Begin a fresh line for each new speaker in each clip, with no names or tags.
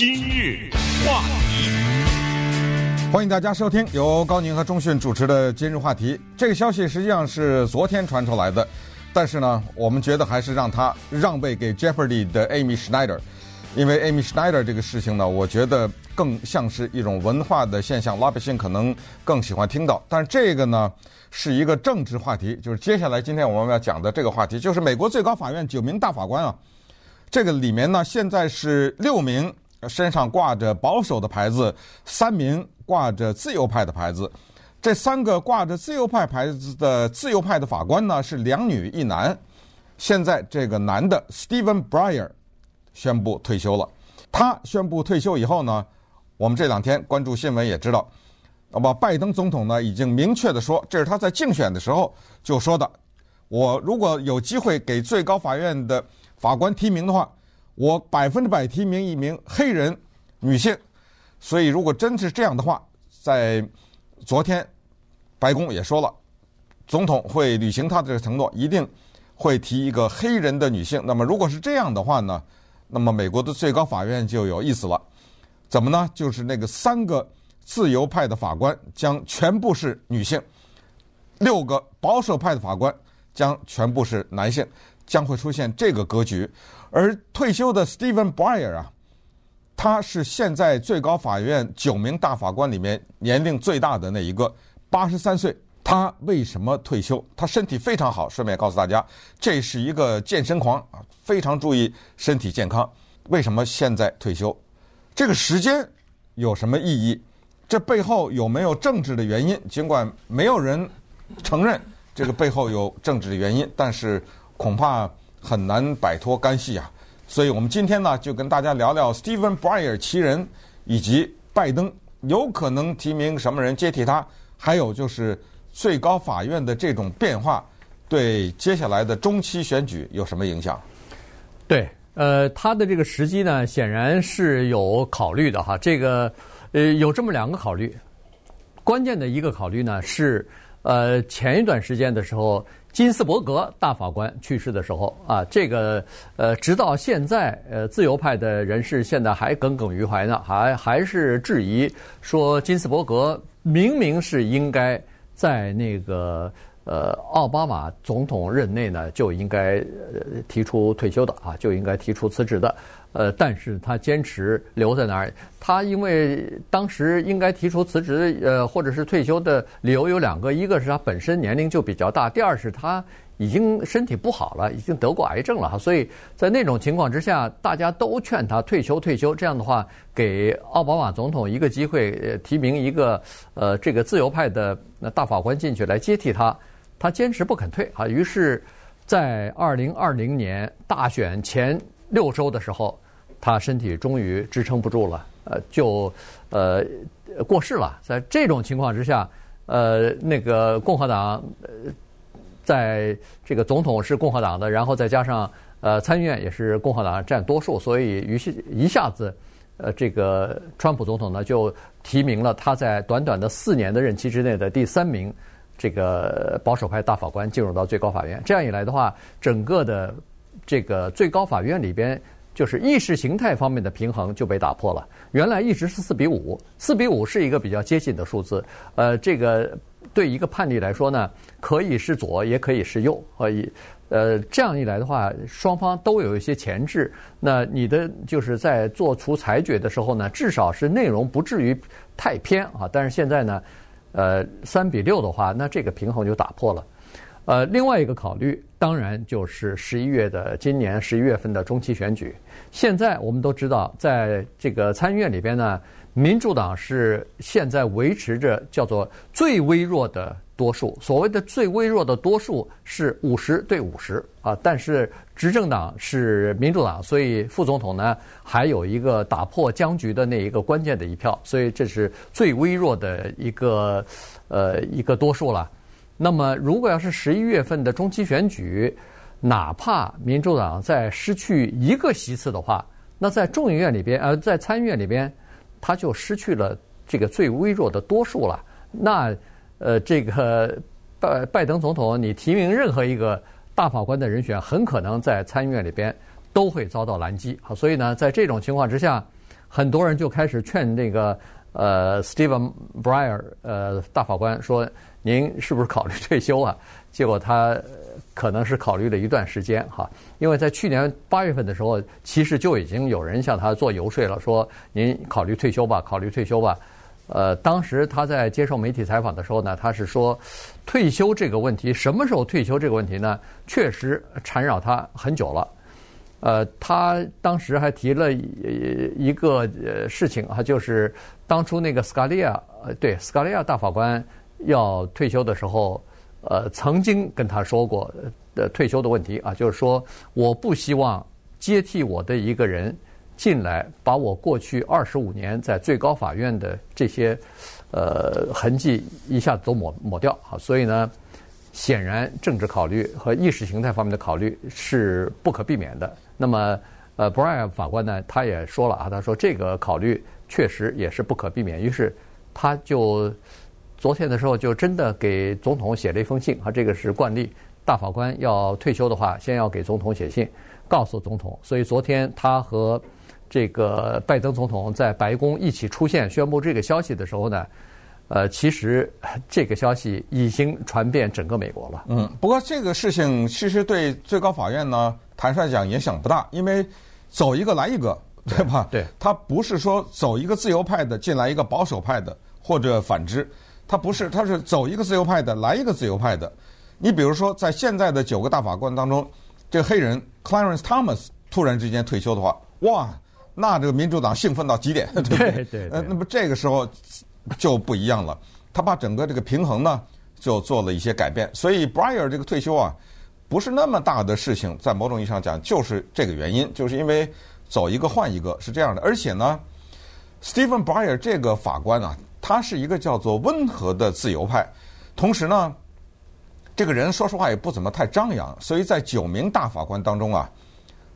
今日话题，
欢迎大家收听由高宁和钟迅主持的《今日话题》。这个消息实际上是昨天传出来的，但是呢，我们觉得还是让他让位给 Jeopardy 的 Amy Schneider，因为 Amy Schneider 这个事情呢，我觉得更像是一种文化的现象，老百姓可能更喜欢听到。但是这个呢，是一个政治话题，就是接下来今天我们要讲的这个话题，就是美国最高法院九名大法官啊。这个里面呢，现在是六名身上挂着保守的牌子，三名挂着自由派的牌子。这三个挂着自由派牌子的自由派的法官呢，是两女一男。现在这个男的 Stephen Breyer 宣布退休了。他宣布退休以后呢，我们这两天关注新闻也知道，那么拜登总统呢已经明确的说，这是他在竞选的时候就说的：我如果有机会给最高法院的。法官提名的话，我百分之百提名一名黑人女性。所以，如果真是这样的话，在昨天，白宫也说了，总统会履行他的这个承诺，一定会提一个黑人的女性。那么，如果是这样的话呢，那么美国的最高法院就有意思了。怎么呢？就是那个三个自由派的法官将全部是女性，六个保守派的法官将全部是男性。将会出现这个格局，而退休的 Stephen Breyer 啊，他是现在最高法院九名大法官里面年龄最大的那一个，八十三岁。他为什么退休？他身体非常好。顺便告诉大家，这是一个健身狂啊，非常注意身体健康。为什么现在退休？这个时间有什么意义？这背后有没有政治的原因？尽管没有人承认这个背后有政治的原因，但是。恐怕很难摆脱干系啊，所以我们今天呢就跟大家聊聊 Stephen Breyer 其人，以及拜登有可能提名什么人接替他，还有就是最高法院的这种变化对接下来的中期选举有什么影响？
对，呃，他的这个时机呢显然是有考虑的哈，这个呃有这么两个考虑，关键的一个考虑呢是呃前一段时间的时候。金斯伯格大法官去世的时候啊，这个呃，直到现在，呃，自由派的人士现在还耿耿于怀呢，还还是质疑说金斯伯格明明是应该在那个呃奥巴马总统任内呢就应该呃提出退休的啊，就应该提出辞职的。呃，但是他坚持留在那儿。他因为当时应该提出辞职，呃，或者是退休的理由有两个，一个是他本身年龄就比较大，第二是他已经身体不好了，已经得过癌症了哈。所以在那种情况之下，大家都劝他退休退休。这样的话，给奥巴马总统一个机会，提名一个呃这个自由派的大法官进去来接替他。他坚持不肯退啊。于是，在二零二零年大选前。六周的时候，他身体终于支撑不住了，呃，就呃过世了。在这种情况之下，呃，那个共和党在这个总统是共和党的，然后再加上呃参议院也是共和党占多数，所以于是一下子，呃，这个川普总统呢就提名了他在短短的四年的任期之内的第三名这个保守派大法官进入到最高法院。这样一来的话，整个的。这个最高法院里边，就是意识形态方面的平衡就被打破了。原来一直是四比五，四比五是一个比较接近的数字。呃，这个对一个判例来说呢，可以是左，也可以是右。可以，呃，这样一来的话，双方都有一些前置。那你的就是在做出裁决的时候呢，至少是内容不至于太偏啊。但是现在呢，呃，三比六的话，那这个平衡就打破了。呃，另外一个考虑，当然就是十一月的今年十一月份的中期选举。现在我们都知道，在这个参议院里边呢，民主党是现在维持着叫做最微弱的多数。所谓的最微弱的多数是五十对五十啊，但是执政党是民主党，所以副总统呢还有一个打破僵局的那一个关键的一票，所以这是最微弱的一个呃一个多数了。那么，如果要是十一月份的中期选举，哪怕民主党再失去一个席次的话，那在众议院里边，呃，在参议院里边，他就失去了这个最微弱的多数了。那，呃，这个拜拜登总统，你提名任何一个大法官的人选，很可能在参议院里边都会遭到拦击。好，所以呢，在这种情况之下，很多人就开始劝那个呃，Steven Breyer 呃大法官说：“您是不是考虑退休啊？”结果他可能是考虑了一段时间哈，因为在去年八月份的时候，其实就已经有人向他做游说了，说：“您考虑退休吧，考虑退休吧。”呃，当时他在接受媒体采访的时候呢，他是说，退休这个问题，什么时候退休这个问题呢，确实缠绕他很久了。呃，他当时还提了一个呃事情啊，就是当初那个斯卡利亚，呃，对，斯卡利亚大法官要退休的时候，呃，曾经跟他说过的退休的问题啊，就是说，我不希望接替我的一个人。进来把我过去二十五年在最高法院的这些呃痕迹一下子都抹抹掉啊，所以呢，显然政治考虑和意识形态方面的考虑是不可避免的。那么呃，布莱尔法官呢，他也说了啊，他说这个考虑确实也是不可避免。于是他就昨天的时候就真的给总统写了一封信啊，这个是惯例，大法官要退休的话，先要给总统写信告诉总统。所以昨天他和这个拜登总统在白宫一起出现宣布这个消息的时候呢，呃，其实这个消息已经传遍整个美国了。
嗯，不过这个事情其实对最高法院呢，坦率讲影响不大，因为走一个来一个，对吧？
对，
他不是说走一个自由派的进来一个保守派的，或者反之，他不是，他是走一个自由派的来一个自由派的。你比如说，在现在的九个大法官当中，这个黑人 Clarence Thomas 突然之间退休的话，哇！那这个民主党兴奋到极点，对不对？
对对。
呃，那么这个时候就不一样了，他把整个这个平衡呢就做了一些改变。所以 Breyer 这个退休啊，不是那么大的事情，在某种意义上讲，就是这个原因，就是因为走一个换一个是这样的。而且呢，Stephen Breyer 这个法官啊，他是一个叫做温和的自由派，同时呢，这个人说实话也不怎么太张扬，所以在九名大法官当中啊，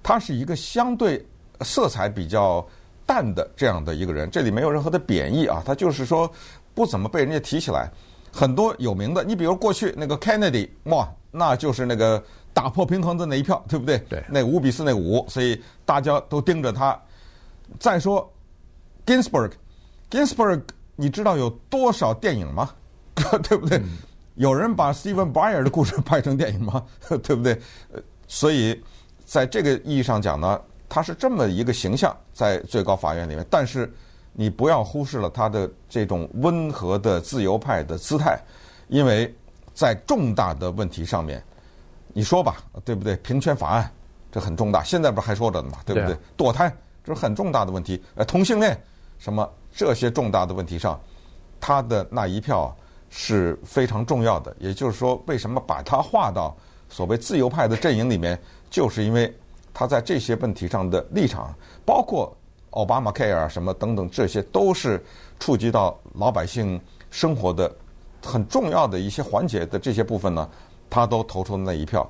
他是一个相对。色彩比较淡的这样的一个人，这里没有任何的贬义啊，他就是说不怎么被人家提起来。很多有名的，你比如过去那个 Kennedy，哇，那就是那个打破平衡的那一票，对不对？
对。
那五比四那五，所以大家都盯着他。再说 Ginsburg，Ginsburg，你知道有多少电影吗？对不对？嗯、有人把 Stephen Breyer 的故事拍成电影吗？对不对？所以在这个意义上讲呢。他是这么一个形象在最高法院里面，但是你不要忽视了他的这种温和的自由派的姿态，因为在重大的问题上面，你说吧，对不对？平权法案这很重大，现在不是还说着呢嘛，对不对？堕胎这是很重大的问题，呃，同性恋什么这些重大的问题上，他的那一票是非常重要的。也就是说，为什么把他划到所谓自由派的阵营里面，就是因为。他在这些问题上的立场，包括奥巴马 Care 啊什么等等，这些都是触及到老百姓生活的很重要的一些环节的这些部分呢，他都投出了那一票。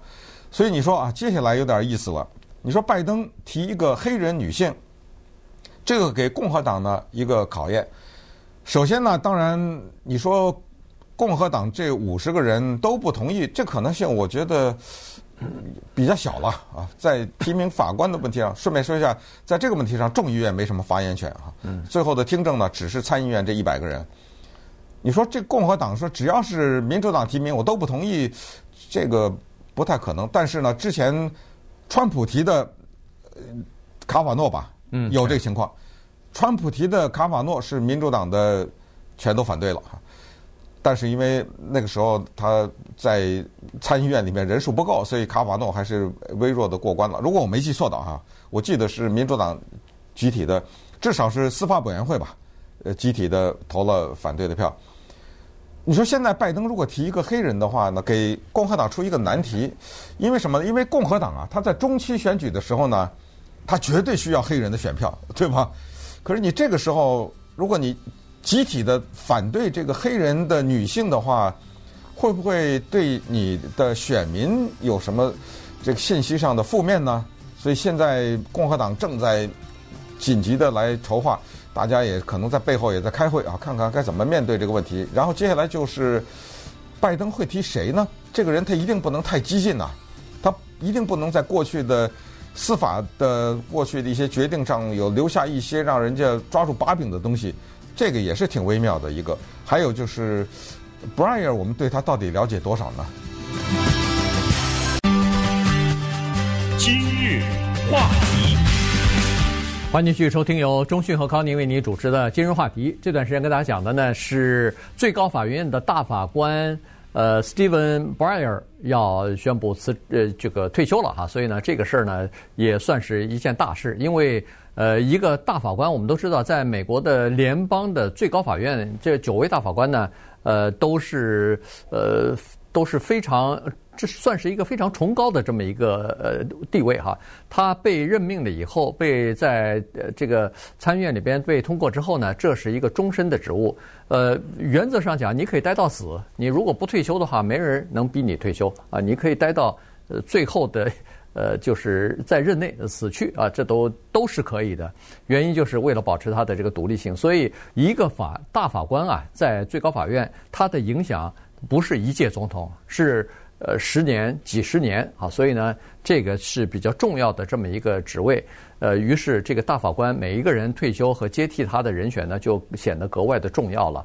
所以你说啊，接下来有点意思了。你说拜登提一个黑人女性，这个给共和党呢一个考验。首先呢，当然你说共和党这五十个人都不同意，这可能性我觉得。比较小了啊，在提名法官的问题上，顺便说一下，在这个问题上，众议院没什么发言权啊。最后的听证呢，只是参议院这一百个人。你说这共和党说只要是民主党提名，我都不同意，这个不太可能。但是呢，之前川普提的卡瓦诺吧，有这个情况。川普提的卡瓦诺是民主党的全都反对了。但是因为那个时候他在参议院里面人数不够，所以卡瓦诺还是微弱的过关了。如果我没记错的哈，我记得是民主党集体的，至少是司法委员会吧，呃，集体的投了反对的票。你说现在拜登如果提一个黑人的话呢，给共和党出一个难题，因为什么呢？因为共和党啊，他在中期选举的时候呢，他绝对需要黑人的选票，对吧？可是你这个时候，如果你集体的反对这个黑人的女性的话，会不会对你的选民有什么这个信息上的负面呢？所以现在共和党正在紧急的来筹划，大家也可能在背后也在开会啊，看看该怎么面对这个问题。然后接下来就是拜登会提谁呢？这个人他一定不能太激进呐，他一定不能在过去的司法的过去的一些决定上有留下一些让人家抓住把柄的东西，这个也是挺微妙的一个。还有就是，Breyer，我们对他到底了解多少呢？
今日话题，
欢迎继续收听由中讯和康宁为您主持的今日话题。这段时间跟大家讲的呢是最高法院的大法官。呃，Stephen Breyer 要宣布辞呃这个退休了哈，所以呢，这个事儿呢也算是一件大事，因为呃一个大法官，我们都知道，在美国的联邦的最高法院，这九位大法官呢，呃都是呃都是非常。这算是一个非常崇高的这么一个呃地位哈。他被任命了以后，被在呃这个参议院里边被通过之后呢，这是一个终身的职务。呃，原则上讲，你可以待到死。你如果不退休的话，没人能逼你退休啊。你可以待到呃最后的呃就是在任内死去啊，这都都是可以的。原因就是为了保持他的这个独立性。所以，一个法大法官啊，在最高法院，他的影响不是一届总统，是。呃，十年、几十年啊，所以呢，这个是比较重要的这么一个职位。呃，于是这个大法官每一个人退休和接替他的人选呢，就显得格外的重要了。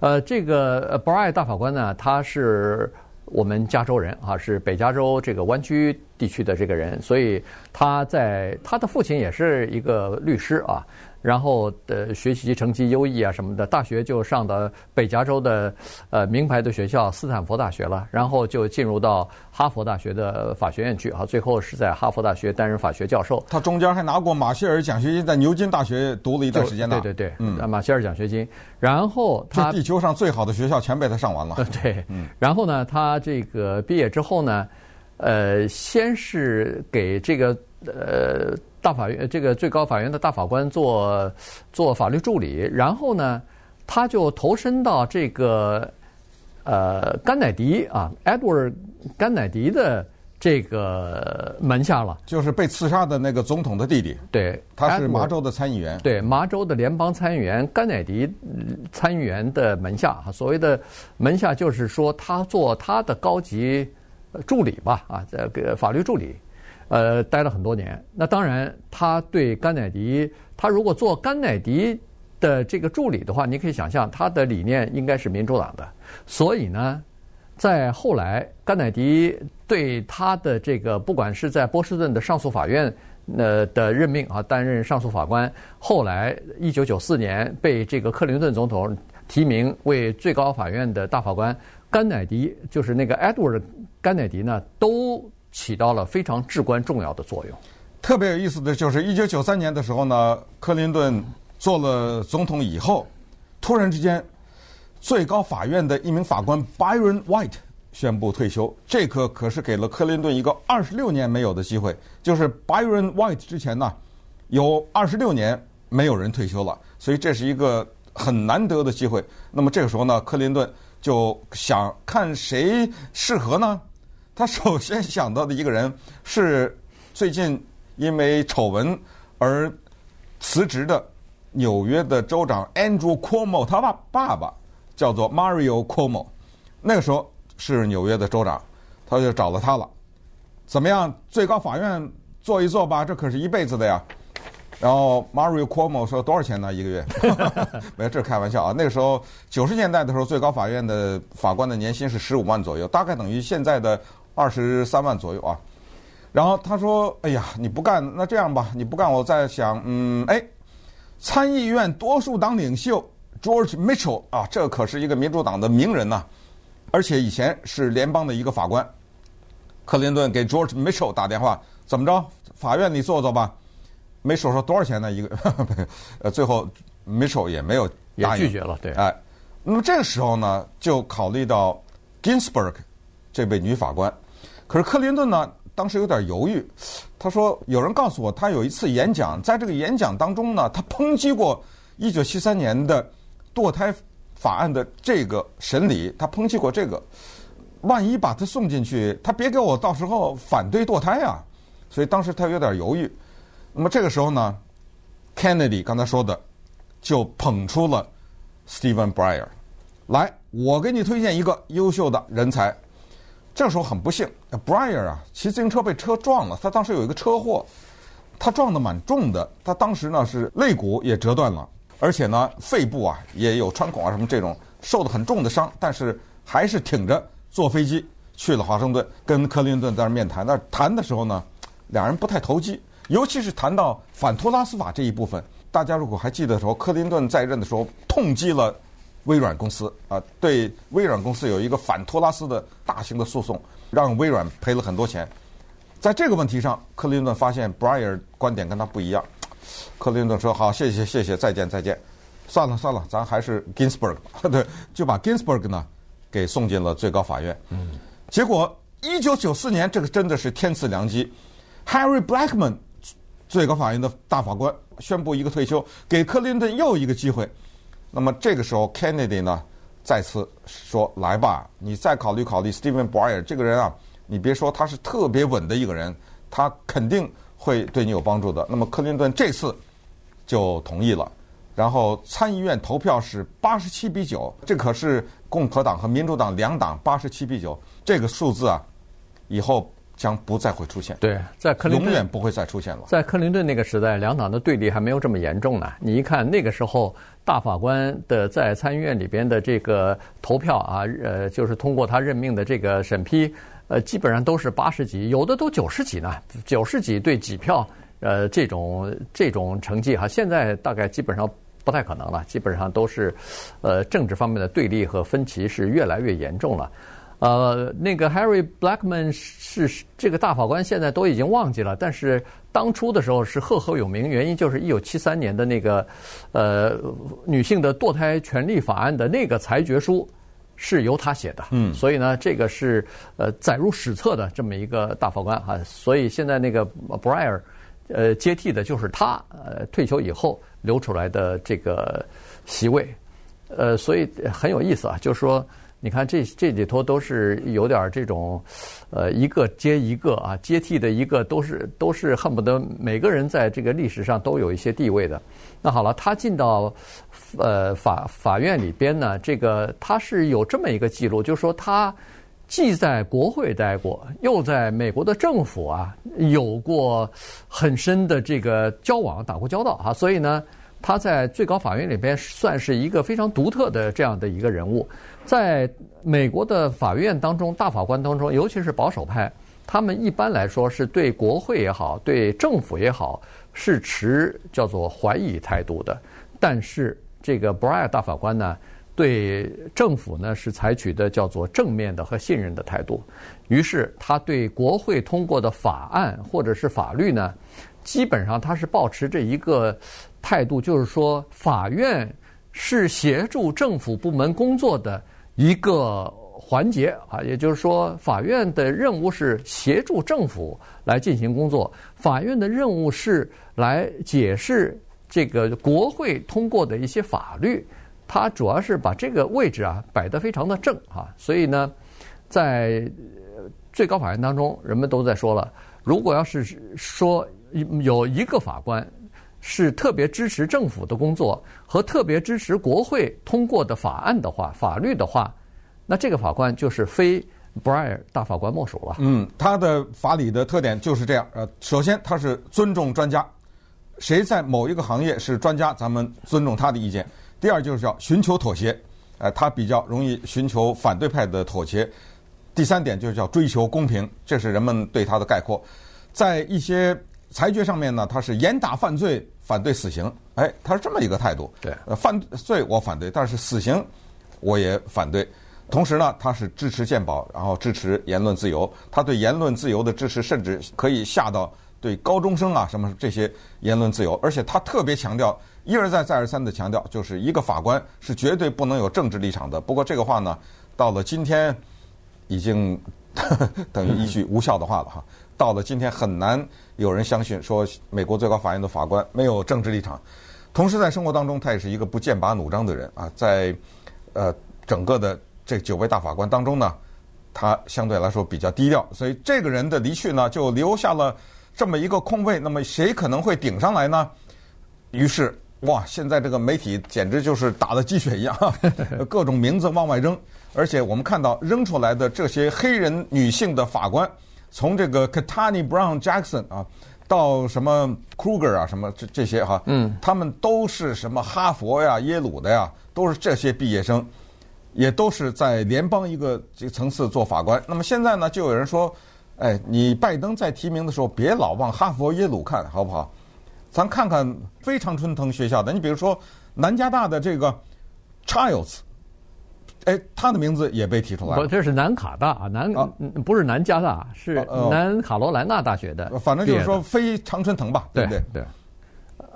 呃，这个 Breyer 大法官呢，他是我们加州人啊，是北加州这个湾区地区的这个人，所以他在他的父亲也是一个律师啊。然后的学习成绩优异啊什么的，大学就上的北加州的呃名牌的学校斯坦福大学了，然后就进入到哈佛大学的法学院去啊，最后是在哈佛大学担任法学教授。
他中间还拿过马歇尔奖学金，在牛津大学读了一段时间呢。
对对对，嗯，马歇尔奖学金。然后他
地球上最好的学校全被他上完了。
对，嗯。然后呢，他这个毕业之后呢，呃，先是给这个呃。大法院这个最高法院的大法官做做法律助理，然后呢，他就投身到这个呃甘乃迪啊，Edward 甘乃迪的这个门下了，
就是被刺杀的那个总统的弟弟。
对，
他是麻州的参议员。
对，麻州的联邦参议员甘乃迪参议员的门下啊，所谓的门下就是说他做他的高级助理吧啊，这个法律助理。呃，待了很多年。那当然，他对甘乃迪，他如果做甘乃迪的这个助理的话，你可以想象他的理念应该是民主党的。所以呢，在后来，甘乃迪对他的这个，不管是在波士顿的上诉法院呃的任命啊，担任上诉法官，后来一九九四年被这个克林顿总统提名为最高法院的大法官，甘乃迪就是那个 Edward 甘乃迪呢，都。起到了非常至关重要的作用。
特别有意思的就是，一九九三年的时候呢，克林顿做了总统以后，突然之间，最高法院的一名法官 Byron White 宣布退休。这个可是给了克林顿一个二十六年没有的机会。就是 Byron White 之前呢，有二十六年没有人退休了，所以这是一个很难得的机会。那么这个时候呢，克林顿就想看谁适合呢？他首先 想到的一个人是最近因为丑闻而辞职的纽约的州长 Andrew Cuomo，他爸爸爸叫做 Mario Cuomo，那个时候是纽约的州长，他就找了他了。怎么样？最高法院坐一坐吧，这可是一辈子的呀。然后 Mario Cuomo 说多少钱呢？一个月？没有，这开玩笑啊。那个时候九十年代的时候，最高法院的法官的年薪是十五万左右，大概等于现在的。二十三万左右啊，然后他说：“哎呀，你不干，那这样吧，你不干，我在想，嗯，哎，参议院多数党领袖 George Mitchell 啊，这可是一个民主党的名人呐，而且以前是联邦的一个法官。克林顿给 George Mitchell 打电话，怎么着？法院你坐坐吧。Mitchell 说多少钱呢？一个，呃，最后 Mitchell 也没有答应，
也拒绝了。对，
哎，那么这个时候呢，就考虑到 Ginsburg。这位女法官，可是克林顿呢，当时有点犹豫。他说：“有人告诉我，他有一次演讲，在这个演讲当中呢，他抨击过一九七三年的堕胎法案的这个审理，他抨击过这个。万一把他送进去，他别给我到时候反对堕胎啊！所以当时他有点犹豫。那么这个时候呢，Kennedy 刚才说的，就捧出了 Stephen Breyer，来，我给你推荐一个优秀的人才。”这时候很不幸，Breyer 啊，骑自行车被车撞了。他当时有一个车祸，他撞得蛮重的，他当时呢是肋骨也折断了，而且呢肺部啊也有穿孔啊什么这种受得很重的伤，但是还是挺着坐飞机去了华盛顿，跟克林顿在那面谈。那谈的时候呢，两人不太投机，尤其是谈到反托拉斯法这一部分。大家如果还记得的时候，克林顿在任的时候痛击了微软公司啊，对微软公司有一个反托拉斯的大型的诉讼，让微软赔了很多钱。在这个问题上，克林顿发现 Breyer 观点跟他不一样。克林顿说：“好，谢谢，谢谢，再见，再见。算了，算了，咱还是 Ginsburg，对，就把 Ginsburg 呢给送进了最高法院。嗯，结果一九九四年，这个真的是天赐良机，Harry Blackman 最高法院的大法官宣布一个退休，给克林顿又一个机会。那么这个时候，Kennedy 呢再次说：来吧，你再考虑考虑 Stephen Breyer 这个人啊。”你别说，他是特别稳的一个人，他肯定会对你有帮助的。那么克林顿这次就同意了，然后参议院投票是八十七比九，这可是共和党和民主党两党八十七比九，这个数字啊，以后将不再会出现。
对，在克林顿
永远不会再出现了。
在克林顿那个时代，两党的对立还没有这么严重呢。你一看那个时候，大法官的在参议院里边的这个投票啊，呃，就是通过他任命的这个审批。呃，基本上都是八十几，有的都九十几呢，九十几对几票，呃，这种这种成绩哈，现在大概基本上不太可能了，基本上都是，呃，政治方面的对立和分歧是越来越严重了。呃，那个 Harry Blackman 是这个大法官，现在都已经忘记了，但是当初的时候是赫赫有名，原因就是一九七三年的那个，呃，女性的堕胎权利法案的那个裁决书。是由他写的，嗯，所以呢，这个是呃载入史册的这么一个大法官。哈，所以现在那个 Breyer 呃接替的就是他，呃退休以后留出来的这个席位，呃，所以很有意思啊，就是说，你看这这里头都是有点这种，呃，一个接一个啊，接替的一个都是都是恨不得每个人在这个历史上都有一些地位的。那好了，他进到。呃，法法院里边呢，这个他是有这么一个记录，就是说他既在国会待过，又在美国的政府啊有过很深的这个交往，打过交道啊，所以呢，他在最高法院里边算是一个非常独特的这样的一个人物。在美国的法院当中，大法官当中，尤其是保守派，他们一般来说是对国会也好，对政府也好，是持叫做怀疑态度的，但是。这个 Breyer 大法官呢，对政府呢是采取的叫做正面的和信任的态度，于是他对国会通过的法案或者是法律呢，基本上他是保持着一个态度，就是说法院是协助政府部门工作的一个环节啊，也就是说法院的任务是协助政府来进行工作，法院的任务是来解释。这个国会通过的一些法律，它主要是把这个位置啊摆得非常的正啊，所以呢，在最高法院当中，人们都在说了，如果要是说有一个法官是特别支持政府的工作和特别支持国会通过的法案的话、法律的话，那这个法官就是非 Breyer 大法官莫属了。
嗯，他的法理的特点就是这样。呃，首先他是尊重专家。谁在某一个行业是专家，咱们尊重他的意见。第二就是叫寻求妥协，呃，他比较容易寻求反对派的妥协。第三点就是叫追求公平，这是人们对他的概括。在一些裁决上面呢，他是严打犯罪，反对死刑。哎，他是这么一个态度。
对，
呃，犯罪我反对，但是死刑我也反对。同时呢，他是支持鉴宝，然后支持言论自由。他对言论自由的支持，甚至可以下到。对高中生啊，什么这些言论自由，而且他特别强调，一而再再而三的强调，就是一个法官是绝对不能有政治立场的。不过这个话呢，到了今天已经呵 呵等于一句无效的话了哈。到了今天很难有人相信说美国最高法院的法官没有政治立场。同时在生活当中，他也是一个不剑拔弩张的人啊。在呃整个的这九位大法官当中呢，他相对来说比较低调，所以这个人的离去呢，就留下了。这么一个空位，那么谁可能会顶上来呢？于是，哇，现在这个媒体简直就是打了鸡血一样，各种名字往外扔。而且我们看到扔出来的这些黑人女性的法官，从这个 Ketanji Brown Jackson 啊，到什么 Kruger 啊，什么这这些哈，
嗯，
他们都是什么哈佛呀、耶鲁的呀，都是这些毕业生，也都是在联邦一个这个层次做法官。那么现在呢，就有人说，哎，你拜登在提名的时候，别老往哈佛、耶鲁看，好不好？咱看看非常春藤学校的，你比如说南加大的这个 Childs。哎，他的名字也被提出来了。
不，这是南卡大，南、啊、不是南加大，是南卡罗来纳大学的。
呃、反正就是说，非常春藤吧，对不对？
对。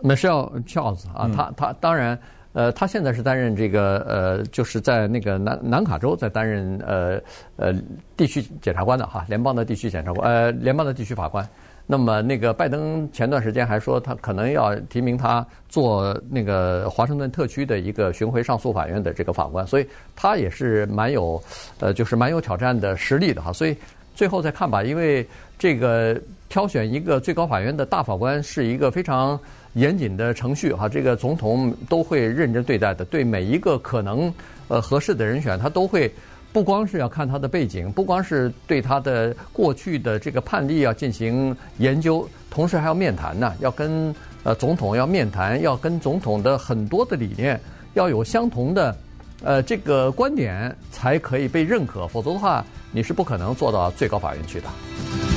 Michelle Charles 啊，他他当然，呃，他现在是担任这个呃，就是在那个南南卡州在担任呃呃地区检察官的哈，联邦的地区检察官，呃，联邦的地区法官。那么，那个拜登前段时间还说，他可能要提名他做那个华盛顿特区的一个巡回上诉法院的这个法官，所以他也是蛮有，呃，就是蛮有挑战的实力的哈。所以最后再看吧，因为这个挑选一个最高法院的大法官是一个非常严谨的程序哈，这个总统都会认真对待的，对每一个可能呃合适的人选，他都会。不光是要看他的背景，不光是对他的过去的这个判例要进行研究，同时还要面谈呢，要跟呃总统要面谈，要跟总统的很多的理念要有相同的呃这个观点，才可以被认可，否则的话你是不可能做到最高法院去的。